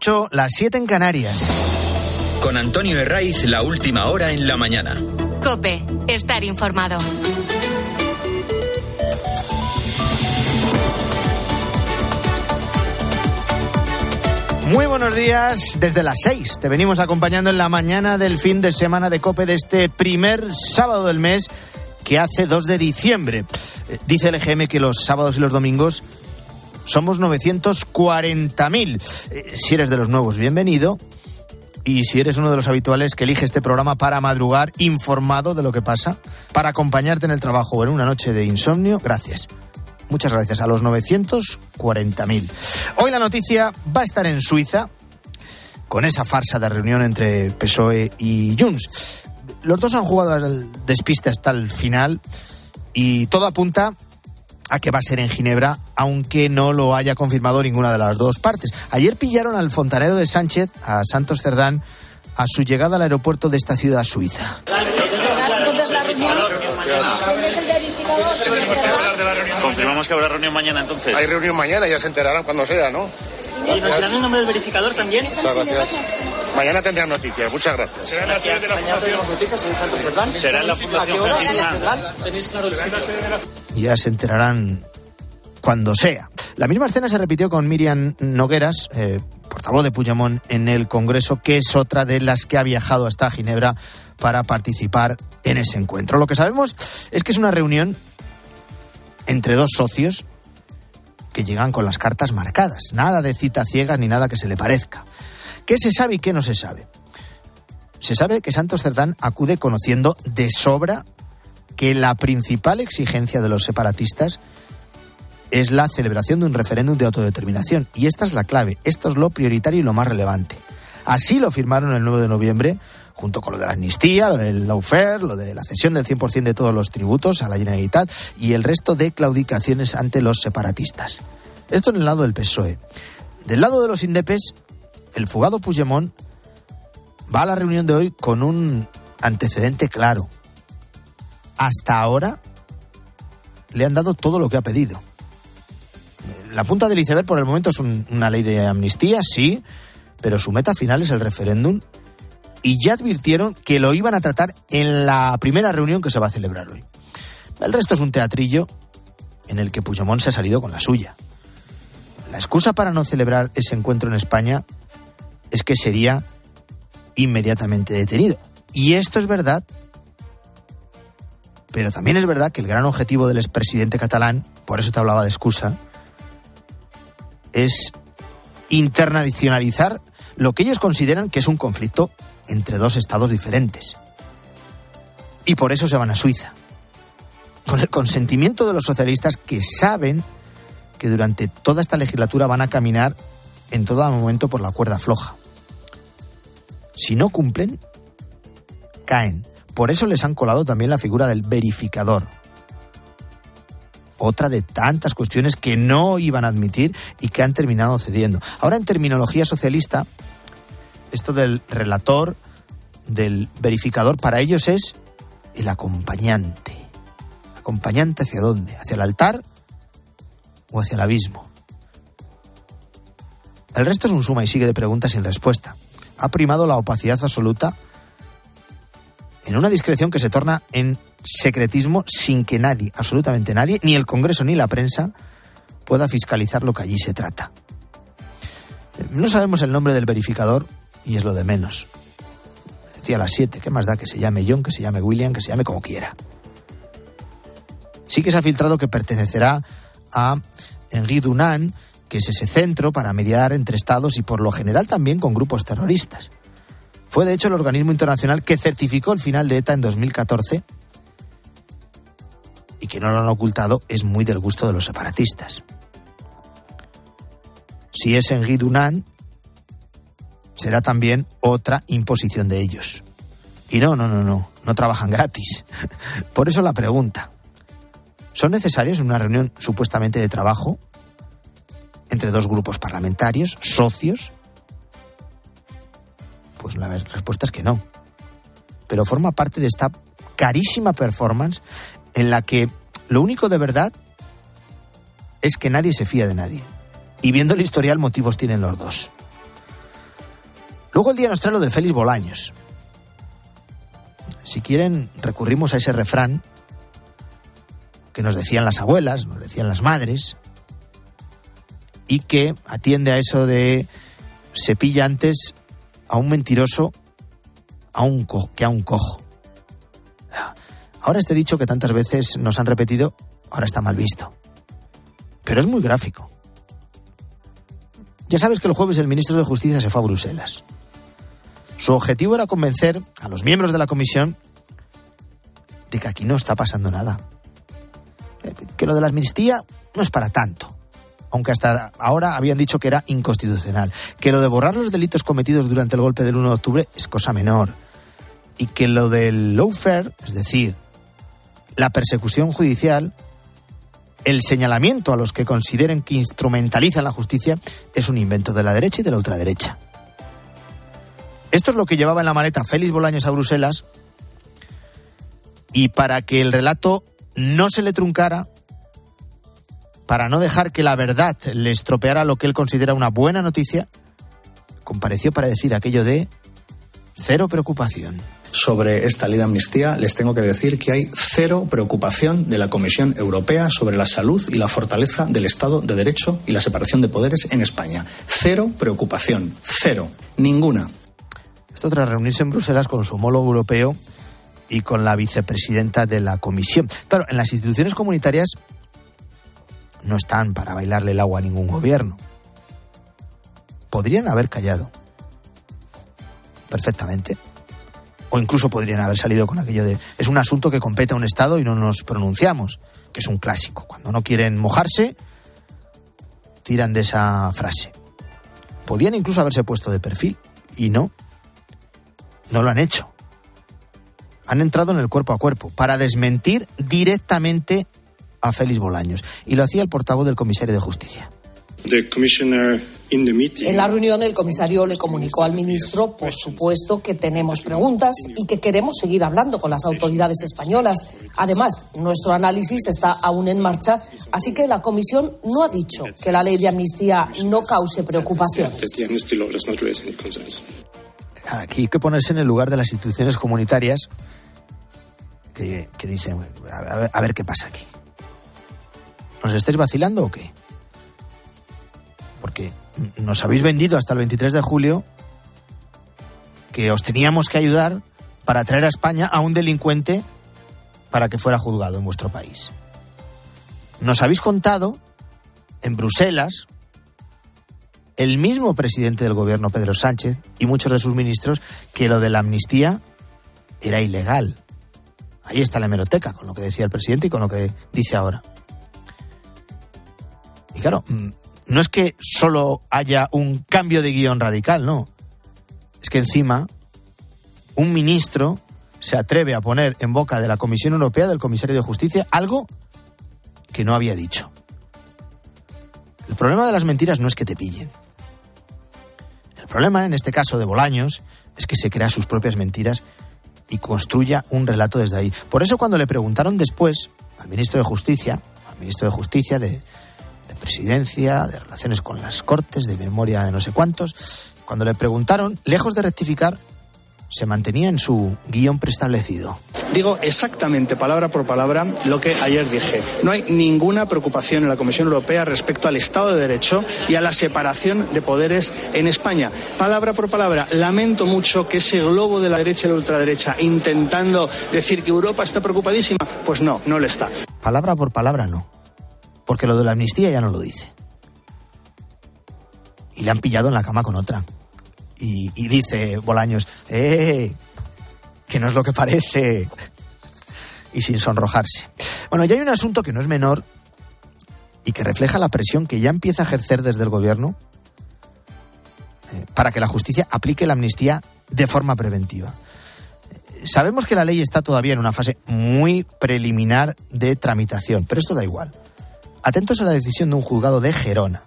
8, las 7 en Canarias. Con Antonio Herraiz, la última hora en la mañana. Cope, estar informado. Muy buenos días, desde las 6 te venimos acompañando en la mañana del fin de semana de Cope de este primer sábado del mes que hace 2 de diciembre. Eh, Dice el EGM que los sábados y los domingos somos 940.000. Eh, Si eres de los nuevos, bienvenido. Y si eres uno de los habituales que elige este programa para madrugar informado de lo que pasa, para acompañarte en el trabajo o en una noche de insomnio, gracias. Muchas gracias a los 940.000. Hoy la noticia va a estar en Suiza con esa farsa de reunión entre PSOE y Junts. Los dos han jugado al despiste hasta el final y todo apunta a que va a ser en Ginebra, aunque no lo haya confirmado ninguna de las dos partes. Ayer pillaron al fontanero de Sánchez, a Santos Cerdán, a su llegada al aeropuerto de esta ciudad suiza. Confirmamos que habrá reunión mañana entonces. Hay reunión mañana, ya se enterarán cuando sea, ¿no? ¿Y nos darán el nombre del verificador también? Muchas gracias. Mañana tendrán noticias, muchas gracias. Será la sede de la Cerdán. Será en la ¿A qué Fundación hora? Germina. ¿Cerdán? ¿Tenéis claro el sitio? ya se enterarán cuando sea. La misma escena se repitió con Miriam Nogueras, eh, portavoz de Puigdemont en el Congreso, que es otra de las que ha viajado hasta Ginebra para participar en ese encuentro. Lo que sabemos es que es una reunión entre dos socios que llegan con las cartas marcadas. Nada de cita ciegas ni nada que se le parezca. ¿Qué se sabe y qué no se sabe? Se sabe que Santos Cerdán acude conociendo de sobra que la principal exigencia de los separatistas es la celebración de un referéndum de autodeterminación. Y esta es la clave, esto es lo prioritario y lo más relevante. Así lo firmaron el 9 de noviembre, junto con lo de la amnistía, lo del lawfare, lo de la cesión del 100% de todos los tributos a la Generalitat y el resto de claudicaciones ante los separatistas. Esto en el lado del PSOE. Del lado de los indepes, el fugado Puigdemont va a la reunión de hoy con un antecedente claro. Hasta ahora le han dado todo lo que ha pedido. La punta del iceberg por el momento es un- una ley de amnistía, sí, pero su meta final es el referéndum y ya advirtieron que lo iban a tratar en la primera reunión que se va a celebrar hoy. El resto es un teatrillo en el que Puigdemont se ha salido con la suya. La excusa para no celebrar ese encuentro en España es que sería inmediatamente detenido. Y esto es verdad, pero también es verdad que el gran objetivo del expresidente catalán, por eso te hablaba de excusa, es internacionalizar lo que ellos consideran que es un conflicto entre dos estados diferentes. Y por eso se van a Suiza. Con el consentimiento de los socialistas que saben que durante toda esta legislatura van a caminar en todo momento por la cuerda floja. Si no cumplen, caen. Por eso les han colado también la figura del verificador. Otra de tantas cuestiones que no iban a admitir y que han terminado cediendo. Ahora en terminología socialista, esto del relator, del verificador, para ellos es el acompañante. ¿Acompañante hacia dónde? ¿Hacia el altar o hacia el abismo? El resto es un suma y sigue de preguntas sin respuesta. Ha primado la opacidad absoluta en una discreción que se torna en secretismo sin que nadie, absolutamente nadie, ni el Congreso ni la prensa, pueda fiscalizar lo que allí se trata. No sabemos el nombre del verificador y es lo de menos. Decía a las 7, ¿qué más da que se llame John, que se llame William, que se llame como quiera? Sí que se ha filtrado que pertenecerá a Henri Dunant, que es ese centro para mediar entre estados y por lo general también con grupos terroristas. Fue de hecho el organismo internacional que certificó el final de ETA en 2014 y que no lo han ocultado es muy del gusto de los separatistas. Si es Henri Dunant, será también otra imposición de ellos. Y no, no, no, no, no trabajan gratis. Por eso la pregunta. ¿Son necesarias en una reunión supuestamente de trabajo entre dos grupos parlamentarios, socios? Pues la respuesta es que no. Pero forma parte de esta carísima performance en la que lo único de verdad es que nadie se fía de nadie. Y viendo el historial, motivos tienen los dos. Luego el día nos trae lo de Félix Bolaños. Si quieren, recurrimos a ese refrán que nos decían las abuelas, nos decían las madres, y que atiende a eso de se pilla antes a un mentiroso a un que a un cojo. Ahora este dicho que tantas veces nos han repetido, ahora está mal visto. Pero es muy gráfico. Ya sabes que el jueves el ministro de Justicia se fue a Bruselas. Su objetivo era convencer a los miembros de la comisión de que aquí no está pasando nada. Eh, que lo de la amnistía no es para tanto. Aunque hasta ahora habían dicho que era inconstitucional. Que lo de borrar los delitos cometidos durante el golpe del 1 de octubre es cosa menor. Y que lo del lawfare, es decir, la persecución judicial, el señalamiento a los que consideren que instrumentalizan la justicia es un invento de la derecha y de la ultraderecha. Esto es lo que llevaba en la maleta Félix Bolaños a Bruselas y para que el relato no se le truncara, para no dejar que la verdad le estropeara lo que él considera una buena noticia, compareció para decir aquello de cero preocupación sobre esta ley de amnistía, les tengo que decir que hay cero preocupación de la Comisión Europea sobre la salud y la fortaleza del Estado de Derecho y la separación de poderes en España. Cero preocupación, cero, ninguna. Esto tras reunirse en Bruselas con su homólogo europeo y con la vicepresidenta de la Comisión. Claro, en las instituciones comunitarias no están para bailarle el agua a ningún gobierno. Podrían haber callado. Perfectamente o incluso podrían haber salido con aquello de es un asunto que compete a un Estado y no nos pronunciamos, que es un clásico. Cuando no quieren mojarse, tiran de esa frase. Podían incluso haberse puesto de perfil y no, no lo han hecho. Han entrado en el cuerpo a cuerpo para desmentir directamente a Félix Bolaños y lo hacía el portavoz del comisario de justicia. En la reunión, el comisario le comunicó al ministro, por supuesto, que tenemos preguntas y que queremos seguir hablando con las autoridades españolas. Además, nuestro análisis está aún en marcha, así que la comisión no ha dicho que la ley de amnistía no cause preocupaciones. Aquí hay que ponerse en el lugar de las instituciones comunitarias que, dicen, a ver qué pasa aquí. ¿Nos estáis vacilando o qué? Porque nos habéis vendido hasta el 23 de julio que os teníamos que ayudar para traer a España a un delincuente para que fuera juzgado en vuestro país. Nos habéis contado en Bruselas, el mismo presidente del gobierno, Pedro Sánchez, y muchos de sus ministros, que lo de la amnistía era ilegal. Ahí está la hemeroteca, con lo que decía el presidente y con lo que dice ahora. Y claro, mm, no es que solo haya un cambio de guion radical, no. Es que encima un ministro se atreve a poner en boca de la Comisión Europea, del comisario de Justicia, algo que no había dicho. El problema de las mentiras no es que te pillen. El problema, en este caso de Bolaños, es que se crea sus propias mentiras y construya un relato desde ahí. Por eso cuando le preguntaron después al ministro de Justicia, al ministro de Justicia de, presidencia, de relaciones con las cortes, de memoria de no sé cuántos, cuando le preguntaron, lejos de rectificar, se mantenía en su guion preestablecido. Digo exactamente, palabra por palabra, lo que ayer dije. No hay ninguna preocupación en la Comisión Europea respecto al Estado de Derecho y a la separación de poderes en España. Palabra por palabra, lamento mucho que ese globo de la derecha y la ultraderecha intentando decir que Europa está preocupadísima, pues no, no le está. Palabra por palabra no porque lo de la amnistía ya no lo dice. Y le han pillado en la cama con otra. Y, dice Bolaños, ¡eh! Que no es lo que parece. Y sin sonrojarse. Bueno, ya hay un asunto que no es menor y que refleja la presión que ya empieza a ejercer desde el gobierno eh, para que la justicia aplique la amnistía de forma preventiva. Sabemos que la ley está todavía en una fase muy preliminar de tramitación, pero esto da igual. Atentos a la decisión de un juzgado de Gerona.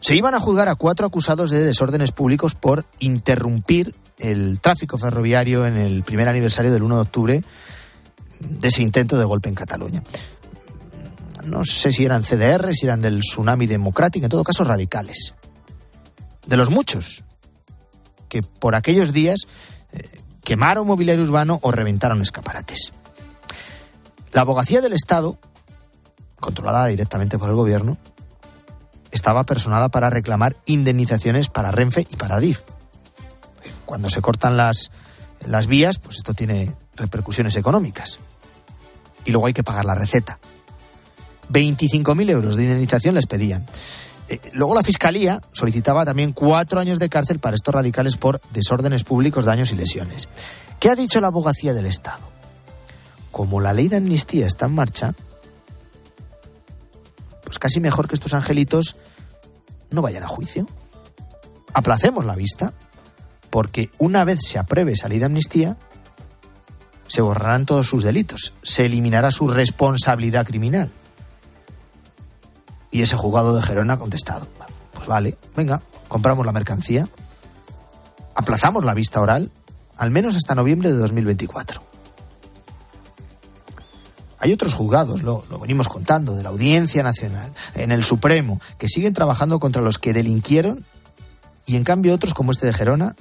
Se iban a juzgar a cuatro acusados de desórdenes públicos por interrumpir el tráfico ferroviario en el primer aniversario del 1 de octubre de ese intento de golpe en Cataluña. No sé si eran CDR, si eran del tsunami democrático, en todo caso radicales. De los muchos que por aquellos días eh, quemaron mobiliario urbano o reventaron escaparates. La abogacía del Estado, controlada directamente por el gobierno, estaba personada para reclamar indemnizaciones para Renfe y para DIF. Cuando se cortan las, las vías, pues esto tiene repercusiones económicas. Y luego hay que pagar la receta. 25.000 euros de indemnización les pedían. Eh, luego la Fiscalía solicitaba también cuatro años de cárcel para estos radicales por desórdenes públicos, daños y lesiones. ¿Qué ha dicho la abogacía del Estado? Como la ley de amnistía está en marcha, casi mejor que estos angelitos no vayan a juicio. Aplacemos la vista, porque una vez se apruebe de amnistía, se borrarán todos sus delitos, se eliminará su responsabilidad criminal. Y ese juzgado de Gerona ha contestado, pues vale, venga, compramos la mercancía, aplazamos la vista oral, al menos hasta noviembre de 2024. Hay otros juzgados, lo, lo, venimos contando, de la Audiencia Nacional, en el Supremo, que siguen trabajando contra los que delinquieron y en cambio otros, como este de Gerona,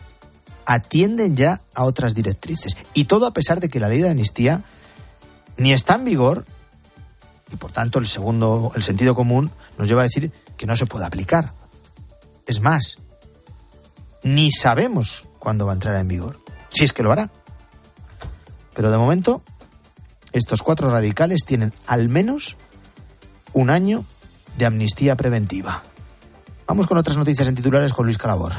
atienden ya a otras directrices. Y todo a pesar de que la ley de amnistía ni está en vigor y por tanto el segundo, el sentido común nos lleva a decir que no se puede aplicar. Es más, ni sabemos cuándo va a entrar en vigor, si es que lo hará. Pero de momento, estos cuatro radicales tienen al menos un año de amnistía preventiva. Vamos con otras noticias en titulares con Luis Calabor.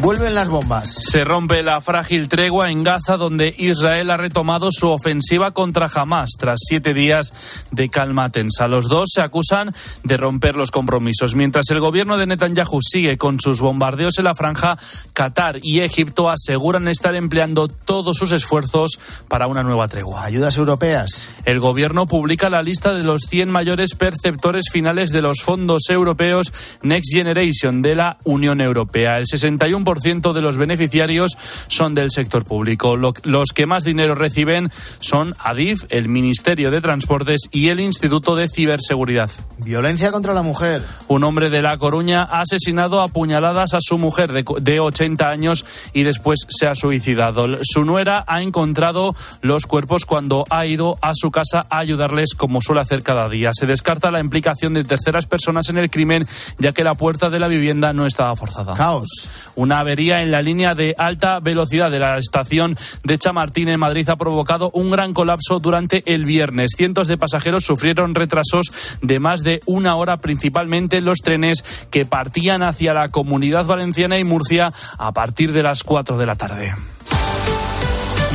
Vuelven las bombas. Se rompe la frágil tregua en Gaza, donde Israel ha retomado su ofensiva contra Hamas tras siete días de calma tensa. Los dos se acusan de romper los compromisos. Mientras el gobierno de Netanyahu sigue con sus bombardeos en la franja, Qatar y Egipto aseguran estar empleando todos sus esfuerzos para una nueva tregua. Ayudas europeas. El gobierno publica la lista de los 100 mayores perceptores finales de los fondos europeos Next Generation de la Unión Europea. El 61% de los beneficiarios son del sector público. los que más dinero reciben son ADIF, el Ministerio de Transportes y el Instituto de Ciberseguridad. Violencia contra la mujer. Un hombre de La Coruña ha asesinado a puñaladas a su mujer de, de 80 años y después se ha suicidado. Su nuera ha encontrado los cuerpos cuando ha ido a su casa a ayudarles como suele hacer cada día. Se descarta la implicación de terceras personas en el crimen ya que la puerta de la vivienda no estaba forzada. Caos. Una avería en la línea de alta velocidad de la estación de Chamartín en Madrid ha provocado un gran colapso durante el viernes. Cientos de pasajeros sufrieron retrasos de más de una hora, principalmente los trenes que partían hacia la comunidad valenciana y Murcia a partir de las 4 de la tarde.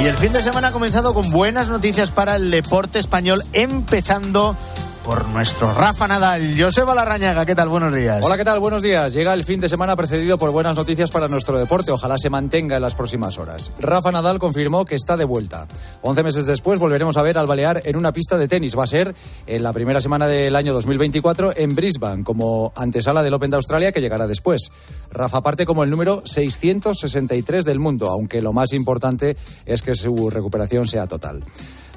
Y el fin de semana ha comenzado con buenas noticias para el deporte español, empezando por nuestro Rafa Nadal. Joseba Larrañaga, ¿qué tal? Buenos días. Hola, ¿qué tal? Buenos días. Llega el fin de semana precedido por buenas noticias para nuestro deporte. Ojalá se mantenga en las próximas horas. Rafa Nadal confirmó que está de vuelta. Once meses después volveremos a ver al Balear en una pista de tenis. Va a ser en la primera semana del año 2024 en Brisbane, como antesala del Open de Australia que llegará después. Rafa parte como el número 663 del mundo, aunque lo más importante es que su recuperación sea total.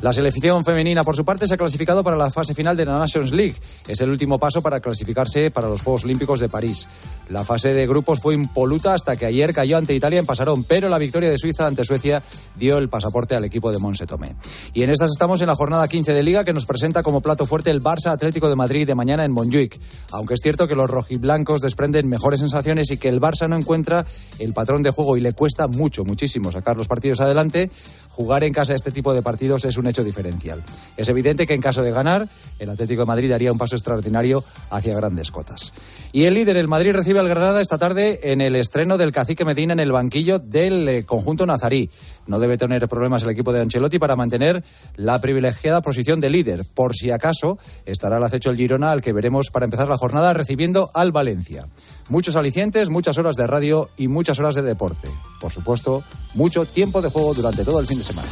La selección femenina, por su parte, se ha clasificado para la fase final de la Nations League. Es el último paso para clasificarse para los Juegos Olímpicos de París. La fase de grupos fue impoluta hasta que ayer cayó ante Italia en Pasarón, pero la victoria de Suiza ante Suecia dio el pasaporte al equipo de Monse Tomé. Y en estas estamos en la jornada 15 de Liga que nos presenta como plato fuerte el Barça Atlético de Madrid de mañana en Montjuic. Aunque es cierto que los rojiblancos desprenden mejores sensaciones y que el Barça no encuentra el patrón de juego y le cuesta mucho, muchísimo sacar los partidos adelante, jugar en casa este tipo de partidos es un hecho diferencial. Es evidente que en caso de ganar, el Atlético de Madrid daría un paso extraordinario hacia grandes cotas. Y el líder, el Madrid, recibe al Granada esta tarde en el estreno del Cacique Medina en el banquillo del eh, conjunto nazarí. No debe tener problemas el equipo de Ancelotti para mantener la privilegiada posición de líder. Por si acaso, estará al acecho el Girona, al que veremos para empezar la jornada recibiendo al Valencia. Muchos alicientes, muchas horas de radio y muchas horas de deporte. Por supuesto, mucho tiempo de juego durante todo el fin de semana.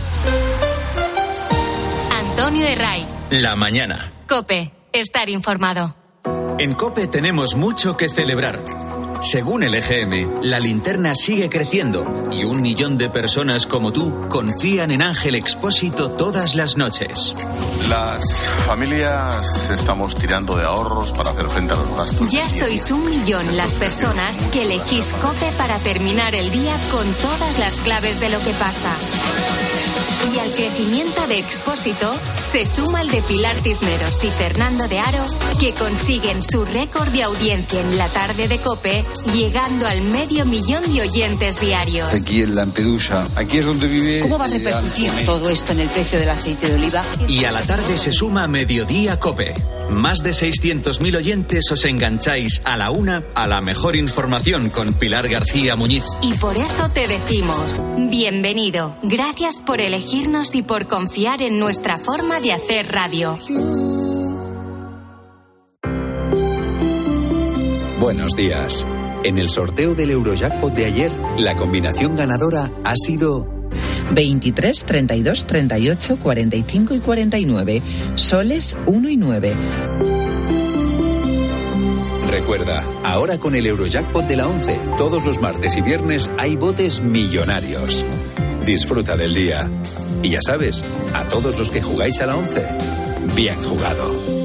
Antonio de Ray. La mañana. Cope. Estar informado. En Cope tenemos mucho que celebrar. Según el EGM, la linterna sigue creciendo y un millón de personas como tú confían en Ángel Expósito todas las noches. Las familias estamos tirando de ahorros para hacer frente a los gastos. Ya sois un millón las personas que elegís Cope para terminar el día con todas las claves de lo que pasa. Y al crecimiento de Expósito se suma el de Pilar Cisneros y Fernando de Aro, que consiguen su récord de audiencia en la tarde de Cope, llegando al medio millón de oyentes diarios. Aquí en Lampedusa, aquí es donde vive. ¿Cómo va a repercutir todo esto en el precio del aceite de oliva? Y a la tarde se suma Mediodía Cope. Más de 600.000 oyentes os engancháis a la una a la mejor información con Pilar García Muñiz. Y por eso te decimos, bienvenido. Gracias por elegirnos y por confiar en nuestra forma de hacer radio. Buenos días. En el sorteo del Eurojackpot de ayer, la combinación ganadora ha sido 23, 32, 38, 45 y 49. Soles 1 y 9. Recuerda, ahora con el Eurojackpot de la 11, todos los martes y viernes hay botes millonarios. Disfruta del día. Y ya sabes, a todos los que jugáis a la 11, bien jugado.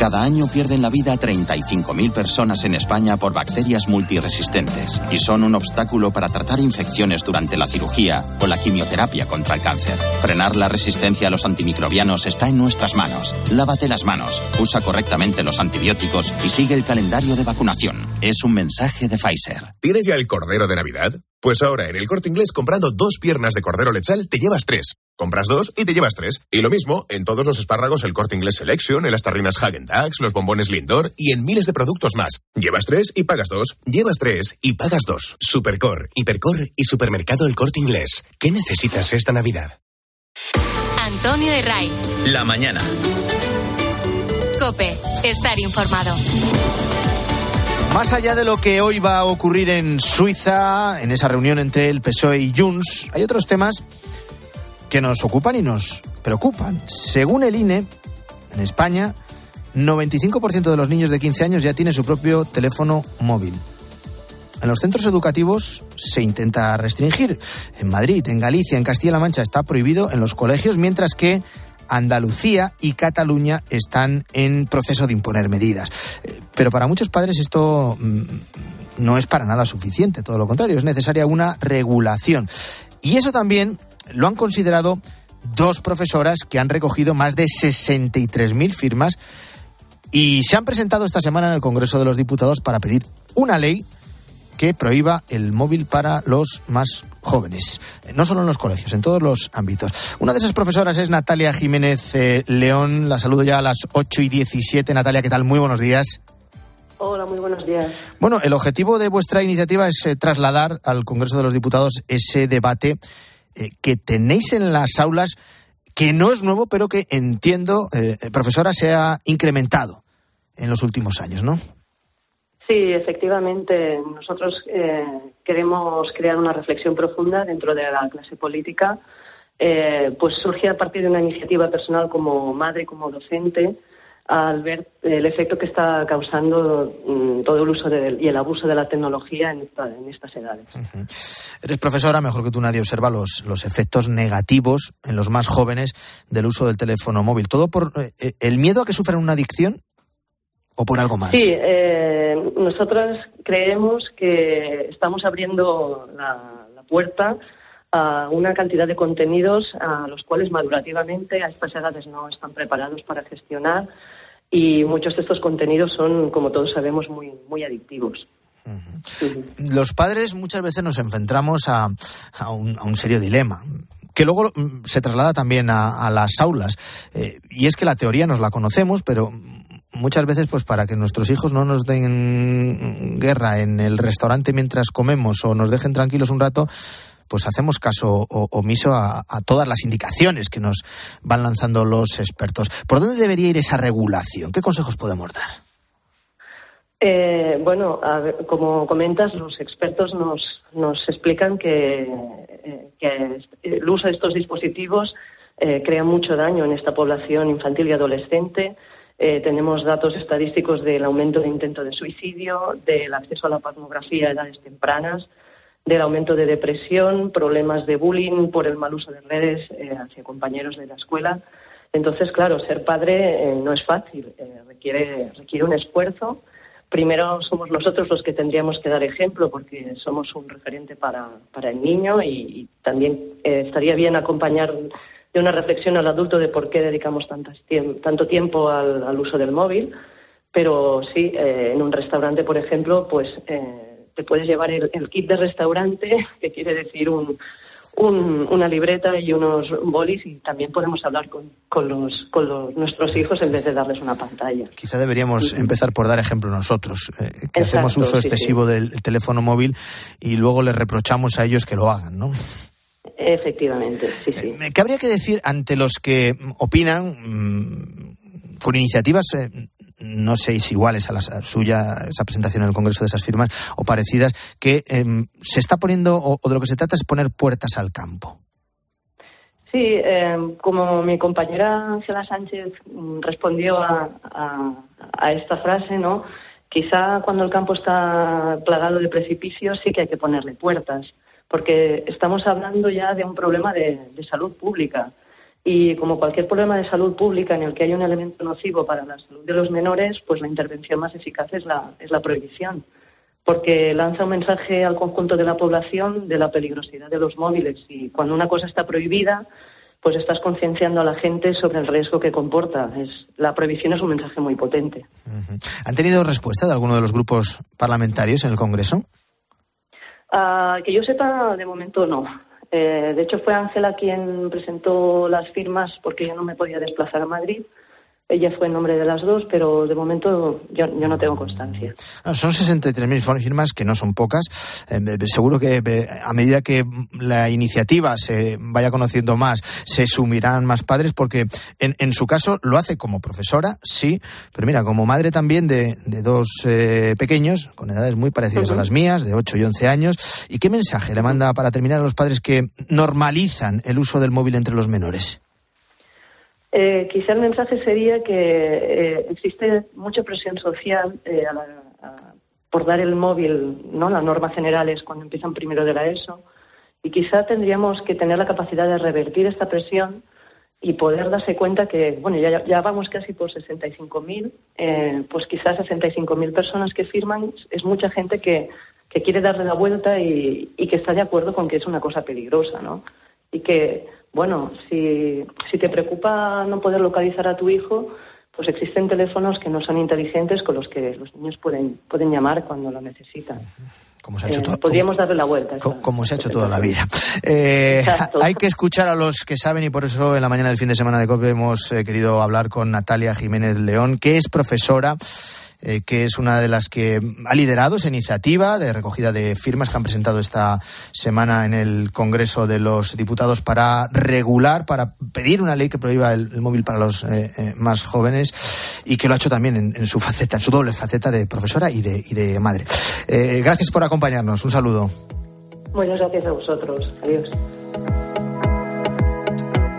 Cada año pierden la vida 35.000 personas en España por bacterias multiresistentes y son un obstáculo para tratar infecciones durante la cirugía o la quimioterapia contra el cáncer. Frenar la resistencia a los antimicrobianos está en nuestras manos. Lávate las manos, usa correctamente los antibióticos y sigue el calendario de vacunación. Es un mensaje de Pfizer. ¿Tienes ya el cordero de Navidad? Pues ahora en el corte inglés comprando dos piernas de cordero lechal te llevas tres. Compras dos y te llevas tres. Y lo mismo en todos los espárragos el corte inglés Selection, en las tarrinas Hagen Dazs, los bombones Lindor y en miles de productos más. Llevas tres y pagas dos. Llevas tres y pagas dos. Supercor, Hipercor y Supermercado El Corte Inglés. ¿Qué necesitas esta Navidad? Antonio de Ray. La mañana. Cope, estar informado. Más allá de lo que hoy va a ocurrir en Suiza, en esa reunión entre el PSOE y Junts, hay otros temas que nos ocupan y nos preocupan. Según el INE, en España, 95% de los niños de 15 años ya tienen su propio teléfono móvil. En los centros educativos se intenta restringir. En Madrid, en Galicia, en Castilla-La Mancha está prohibido en los colegios, mientras que Andalucía y Cataluña están en proceso de imponer medidas. Eh, pero para muchos padres esto mm, no es para nada suficiente, todo lo contrario, es necesaria una regulación. Y eso también lo han considerado dos profesoras que han recogido más de 63.000 firmas y se han presentado esta semana en el Congreso de los Diputados para pedir una ley que prohíba el móvil para los más jóvenes, no solo en los colegios, en todos los ámbitos. Una de esas profesoras es Natalia Jiménez eh, León, la saludo ya a las 8 y 17. Natalia, ¿qué tal? Muy buenos días. Hola, muy buenos días. Bueno, el objetivo de vuestra iniciativa es eh, trasladar al Congreso de los Diputados ese debate eh, que tenéis en las aulas, que no es nuevo, pero que entiendo, profesora, se ha incrementado en los últimos años, ¿no? Sí, efectivamente. Nosotros eh, queremos crear una reflexión profunda dentro de la clase política. Eh, pues surge a partir de una iniciativa personal como madre, como docente, al ver el efecto que está causando mm, todo el uso y el abuso de la tecnología en, estas edades. Eres profesora, mejor que tú nadie observa los, los efectos negativos en los más jóvenes del uso del teléfono móvil. ¿Todo por eh, el miedo a que sufran una adicción o por algo más? Sí, nosotros creemos que estamos abriendo la, puerta a una cantidad de contenidos a los cuales madurativamente a estas edades no están preparados para gestionar y muchos de estos contenidos son, como todos sabemos, muy, muy adictivos. Los padres muchas veces nos enfrentamos a, a, un, serio dilema que luego mm, se traslada también a, las aulas. Eh, y es que la teoría nos la conocemos, pero muchas veces pues para que nuestros hijos no nos den guerra en el restaurante mientras comemos o nos dejen tranquilos un rato, pues hacemos caso omiso a, todas las indicaciones que nos van lanzando los expertos. ¿Por dónde debería ir esa regulación? ¿Qué consejos podemos dar? Eh, bueno, como comentas, los expertos nos, nos explican que, eh, que el uso de estos dispositivos eh, crea mucho daño en esta población infantil y adolescente Eh, tenemos datos estadísticos del aumento de intento de suicidio, del acceso a la pornografía a edades tempranas, del aumento de depresión, problemas de bullying por el mal uso de redes eh, hacia compañeros de la escuela. Entonces, claro, ser padre eh, no es fácil, eh, requiere, requiere un esfuerzo. Primero somos nosotros los que tendríamos que dar ejemplo porque somos un referente para, para el niño y, y también estaría bien acompañar de una reflexión al adulto de por qué dedicamos tanto tiempo al, al, uso del móvil. Pero sí, en un restaurante, por ejemplo, pues te puedes llevar el, kit de restaurante, que quiere decir un, una libreta y unos bolis y también podemos hablar con, con, los, con los, nuestros hijos en vez de darles una pantalla. Quizá deberíamos empezar por dar ejemplo nosotros, eh, que hacemos uso excesivo del teléfono móvil y luego les reprochamos a ellos que lo hagan, ¿no? Efectivamente, sí, sí. Eh, ¿Qué habría que decir ante los que opinan mm, con iniciativas eh, no seis iguales a la suya, esa presentación en el Congreso de esas firmas, o parecidas, que em, se está poniendo, o, de lo que se trata es poner puertas al campo. Sí, em, como mi compañera Ángela Sánchez mm, respondió a, a, esta frase, ¿no? Quizá cuando el campo está plagado de precipicios sí que hay que ponerle puertas, porque estamos hablando ya de un problema de salud pública. Y como cualquier problema de salud pública en el que hay un elemento nocivo para la salud de los menores, pues la intervención más eficaz es la, es la prohibición, porque lanza un mensaje al conjunto de la población de la peligrosidad de los móviles. Y cuando una cosa está prohibida, pues estás concienciando a la gente sobre el riesgo que comporta. Es, la prohibición es un mensaje muy potente. ¿Han tenido respuesta de alguno de los grupos parlamentarios en el Congreso? Ah, que yo sepa, de momento no. Eh, de hecho, fue Ángela quien presentó las firmas porque yo no me podía desplazar a Madrid ella fue en nombre de las dos, pero de momento yo, no tengo constancia. son 63.000 firmas, que no son pocas. Eh, seguro que eh, a medida que la iniciativa se vaya conociendo más, se sumirán más padres, porque en, su caso lo hace como profesora, sí, pero mira, como madre también de, dos eh, pequeños, con edades muy parecidas a las mías, de 8 y 11 años. ¿Y qué mensaje le manda para terminar a los padres que normalizan el uso del móvil entre los menores? Eh, quizá el mensaje sería que eh, existe mucha presión social eh, por dar el móvil, ¿no? La norma general es cuando empiezan primero de la ESO. Y quizá tendríamos que tener la capacidad de revertir esta presión y poder darse cuenta que, bueno, ya, ya vamos casi por 65.000, eh, pues quizás 65.000 personas que firman es mucha gente que, que quiere darle la vuelta y, y que está de acuerdo con que es una cosa peligrosa, ¿no? Y que bueno, si, si te preocupa no poder localizar a tu hijo, pues existen teléfonos que no son inteligentes con los que los niños pueden, pueden llamar cuando lo necesitan. Como se ha hecho eh, podríamos darle la vuelta. Como, se ha hecho toda la vida. Eh, hay que escuchar a los que saben y por eso en la mañana del fin de semana de COPE hemos eh, querido hablar con Natalia Jiménez León, que es profesora eh, que es una de las que ha liderado esa iniciativa de recogida de firmas que han presentado esta semana en el Congreso de los Diputados para regular, para pedir una ley que prohíba el, móvil para los eh, eh, más jóvenes y que lo ha hecho también en, su faceta, en su doble faceta de profesora y de, y de madre. gracias por acompañarnos. Un saludo. Muchas gracias a vosotros. Adiós.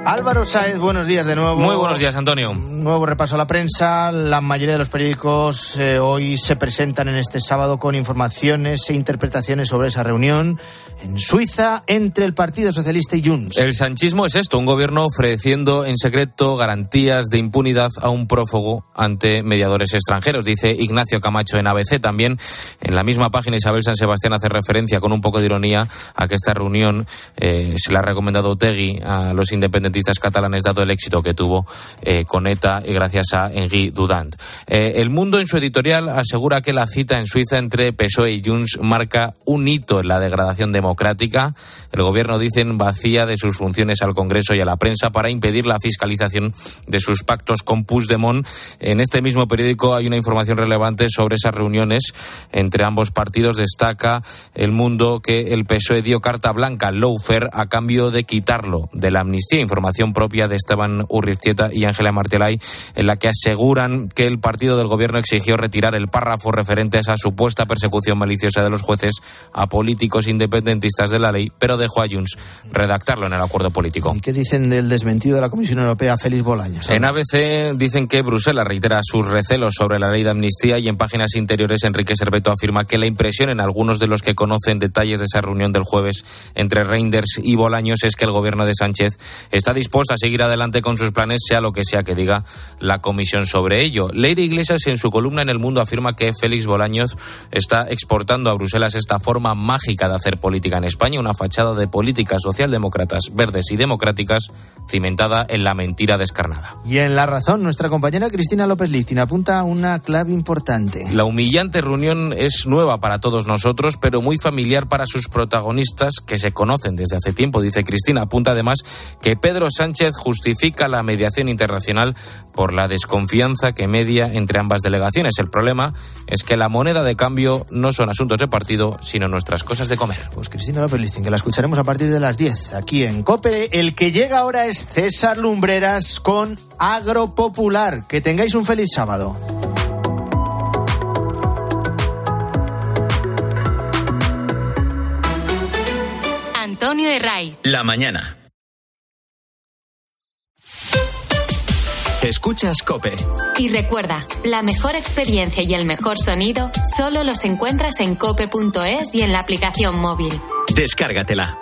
Álvaro Sáez, buenos días de nuevo. Muy buenos días, Antonio. nuevo repaso a la prensa. La mayoría de los periódicos eh, hoy se presentan en este sábado con informaciones e interpretaciones sobre esa reunión en Suiza entre el Partido Socialista y Junts. El sanchismo es esto, un gobierno ofreciendo en secreto garantías de impunidad a un prófugo ante mediadores extranjeros, dice Ignacio Camacho en ABC. También en la misma página Isabel San Sebastián hace referencia con un poco de ironía a que esta reunión eh, se le ha recomendado Tegui a los independentistas catalanes dado el éxito que tuvo eh, con ETA y gracias a Henri Dudant. Eh, el Mundo en su editorial asegura que la cita en Suiza entre PSOE y Junts marca un hito en la degradación democrática. El gobierno, dicen, vacía de sus funciones al Congreso y a la prensa para impedir la fiscalización de sus pactos con Puigdemont. En este mismo periódico hay una información relevante sobre esas reuniones entre ambos partidos. Destaca El Mundo que el PSOE dio carta blanca al lawfare a cambio de quitarlo de la amnistía. Información propia de Esteban Urriztieta y Ángela Martelay en la que aseguran que el partido del gobierno exigió retirar el párrafo referente a esa supuesta persecución maliciosa de los jueces a políticos independentistas de la ley, pero dejó a Junts redactarlo en el acuerdo político. ¿Y qué dicen del desmentido de la Comisión Europea, Félix Bolaños? En ABC dicen que Bruselas reitera sus recelos sobre la ley de amnistía y en páginas interiores Enrique Serveto afirma que la impresión en algunos de los que conocen detalles de esa reunión del jueves entre Reinders y Bolaños es que el gobierno de Sánchez está dispuesto a seguir adelante con sus planes, sea lo que sea que diga la comisión sobre ello. Leire Iglesias en su columna en El Mundo afirma que Félix Bolaños está exportando a Bruselas esta forma mágica de hacer política en España, una fachada de políticas socialdemócratas, verdes y democráticas cimentada en la mentira descarnada. Y en la razón, nuestra compañera Cristina López Lichtin apunta una clave importante. La humillante reunión es nueva para todos nosotros, pero muy familiar para sus protagonistas que se conocen desde hace tiempo, dice Cristina. Apunta además que Pedro Sánchez justifica la mediación internacional por la desconfianza que media entre ambas delegaciones. El problema es que la moneda de cambio no son asuntos de partido, sino nuestras cosas de comer. Pues Cristina López Listing, que la escucharemos a partir de las 10 aquí en COPE. El que llega ahora es César Lumbreras con Agropopular. Que tengáis un feliz sábado. Antonio de Ray. La mañana. Escuchas Cope. Y recuerda, la mejor experiencia y el mejor sonido solo los encuentras en cope.es y en la aplicación móvil. Descárgatela.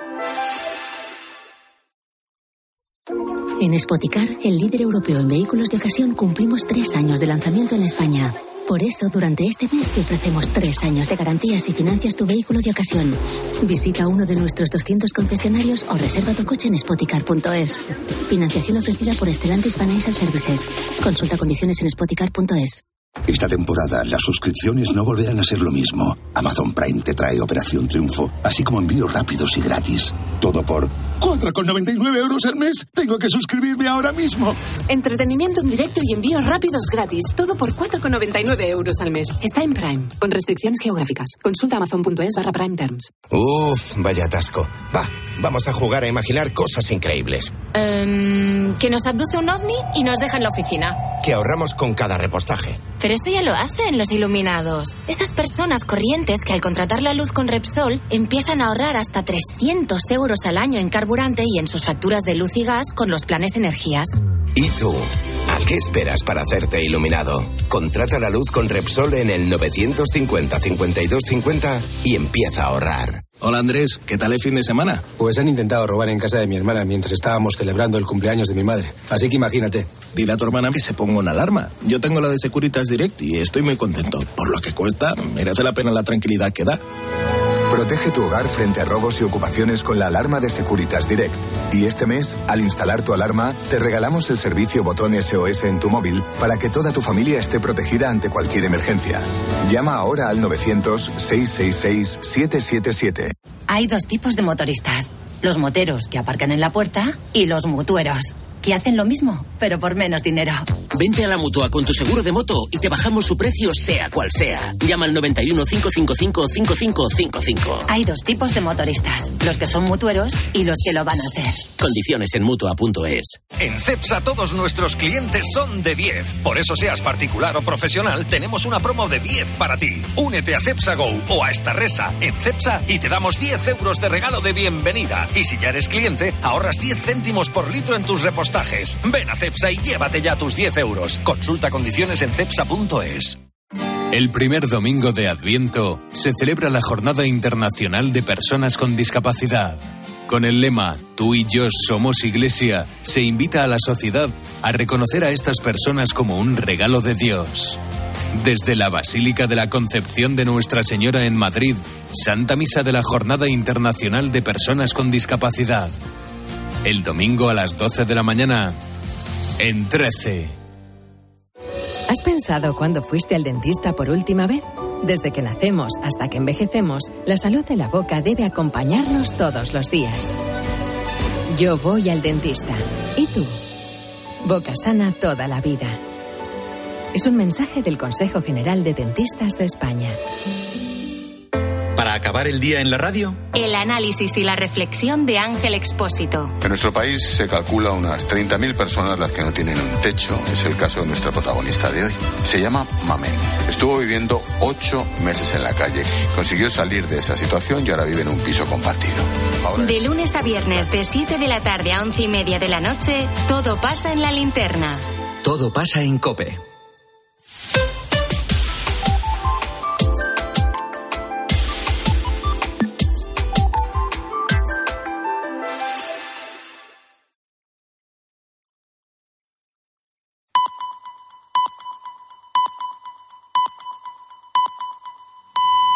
En Spoticar, el líder europeo en vehículos de ocasión, cumplimos tres años de lanzamiento en España. Por eso, durante este mes te ofrecemos tres años de garantías y financias tu vehículo de ocasión. Visita uno de nuestros 200 concesionarios o reserva tu coche en spoticar.es. Financiación ofrecida por Stellantis Financial Services. Consulta condiciones en spoticar.es. Esta temporada las suscripciones no volverán a ser lo mismo. Amazon Prime te trae Operación Triunfo, así como envíos rápidos y gratis. Todo por 4,99 euros al mes. Tengo que suscribirme ahora mismo. Entretenimiento en directo y envíos rápidos gratis. Todo por 4,99 euros al mes. Está en Prime, con restricciones geográficas. Consulta amazon.es barra Prime Terms. Uf, vaya atasco. Va, vamos a jugar a imaginar cosas increíbles. Em, que nos abduce un ovni y nos deja en la oficina. Que ahorramos con cada repostaje. Pero eso ya lo hacen los iluminados. Esas personas corrientes que al contratar la luz con Repsol empiezan a ahorrar hasta 300 euros al año en carburante y en sus facturas de luz y gas con los planes energías. ¿Y tú? ¿A qué esperas para hacerte iluminado? Contrata la luz con Repsol en el 950-5250 y empieza a ahorrar. Hola Andrés, ¿qué tal el fin de semana? Pues han intentado robar en casa de mi hermana mientras estábamos celebrando el cumpleaños de mi madre. Así que imagínate. Dile a tu hermana que se ponga una alarma. Yo tengo la de Securitas Direct y estoy muy contento. Por lo que cuesta, merece la pena la tranquilidad que da. Protege tu hogar frente a robos y ocupaciones con la alarma de Securitas Direct. Y este mes, al instalar tu alarma, te regalamos el servicio botón SOS en tu móvil para que toda tu familia esté protegida ante cualquier emergencia. Llama ahora al 900-666-777. Hay dos tipos de motoristas. Los moteros que aparcan en la puerta y los mutueros que hacen lo mismo, pero por menos dinero. Vente a la mutua con tu seguro de moto y te bajamos su precio, sea cual sea. Llama al 91 555 5555. Hay dos tipos de motoristas: los que son mutueros y los que lo van a ser. Condiciones en mutua.es. En CEPSA todos nuestros clientes son de 10. Por eso, seas particular o profesional, tenemos una promo de 10 para ti. Únete a CEPSA Go o a esta resa en CEPSA y te damos 10 euros de regalo de bienvenida. Y si ya eres cliente, ahorras 10 céntimos por litro en tus Ven a CEPSA y llévate ya tus 10 euros. Consulta condiciones en cepsa.es. El primer domingo de Adviento se celebra la Jornada Internacional de Personas con Discapacidad. Con el lema Tú y yo somos Iglesia, se invita a la sociedad a reconocer a estas personas como un regalo de Dios. Desde la Basílica de la Concepción de Nuestra Señora en Madrid, Santa Misa de la Jornada Internacional de Personas con Discapacidad. El domingo a las 12 de la mañana, en 13. ¿Has pensado cuándo fuiste al dentista por última vez? Desde que nacemos hasta que envejecemos, la salud de la boca debe acompañarnos todos los días. Yo voy al dentista. ¿Y tú? Boca sana toda la vida. Es un mensaje del Consejo General de Dentistas de España. Para acabar el día en la radio, el análisis y la reflexión de Ángel Expósito. En nuestro país se calcula unas 30.000 personas las que no tienen un techo. Es el caso de nuestra protagonista de hoy. Se llama Mamen. Estuvo viviendo ocho meses en la calle. Consiguió salir de esa situación y ahora vive en un piso compartido. De lunes a viernes, de 7 de la tarde a 11 y media de la noche, todo pasa en la linterna. Todo pasa en Cope.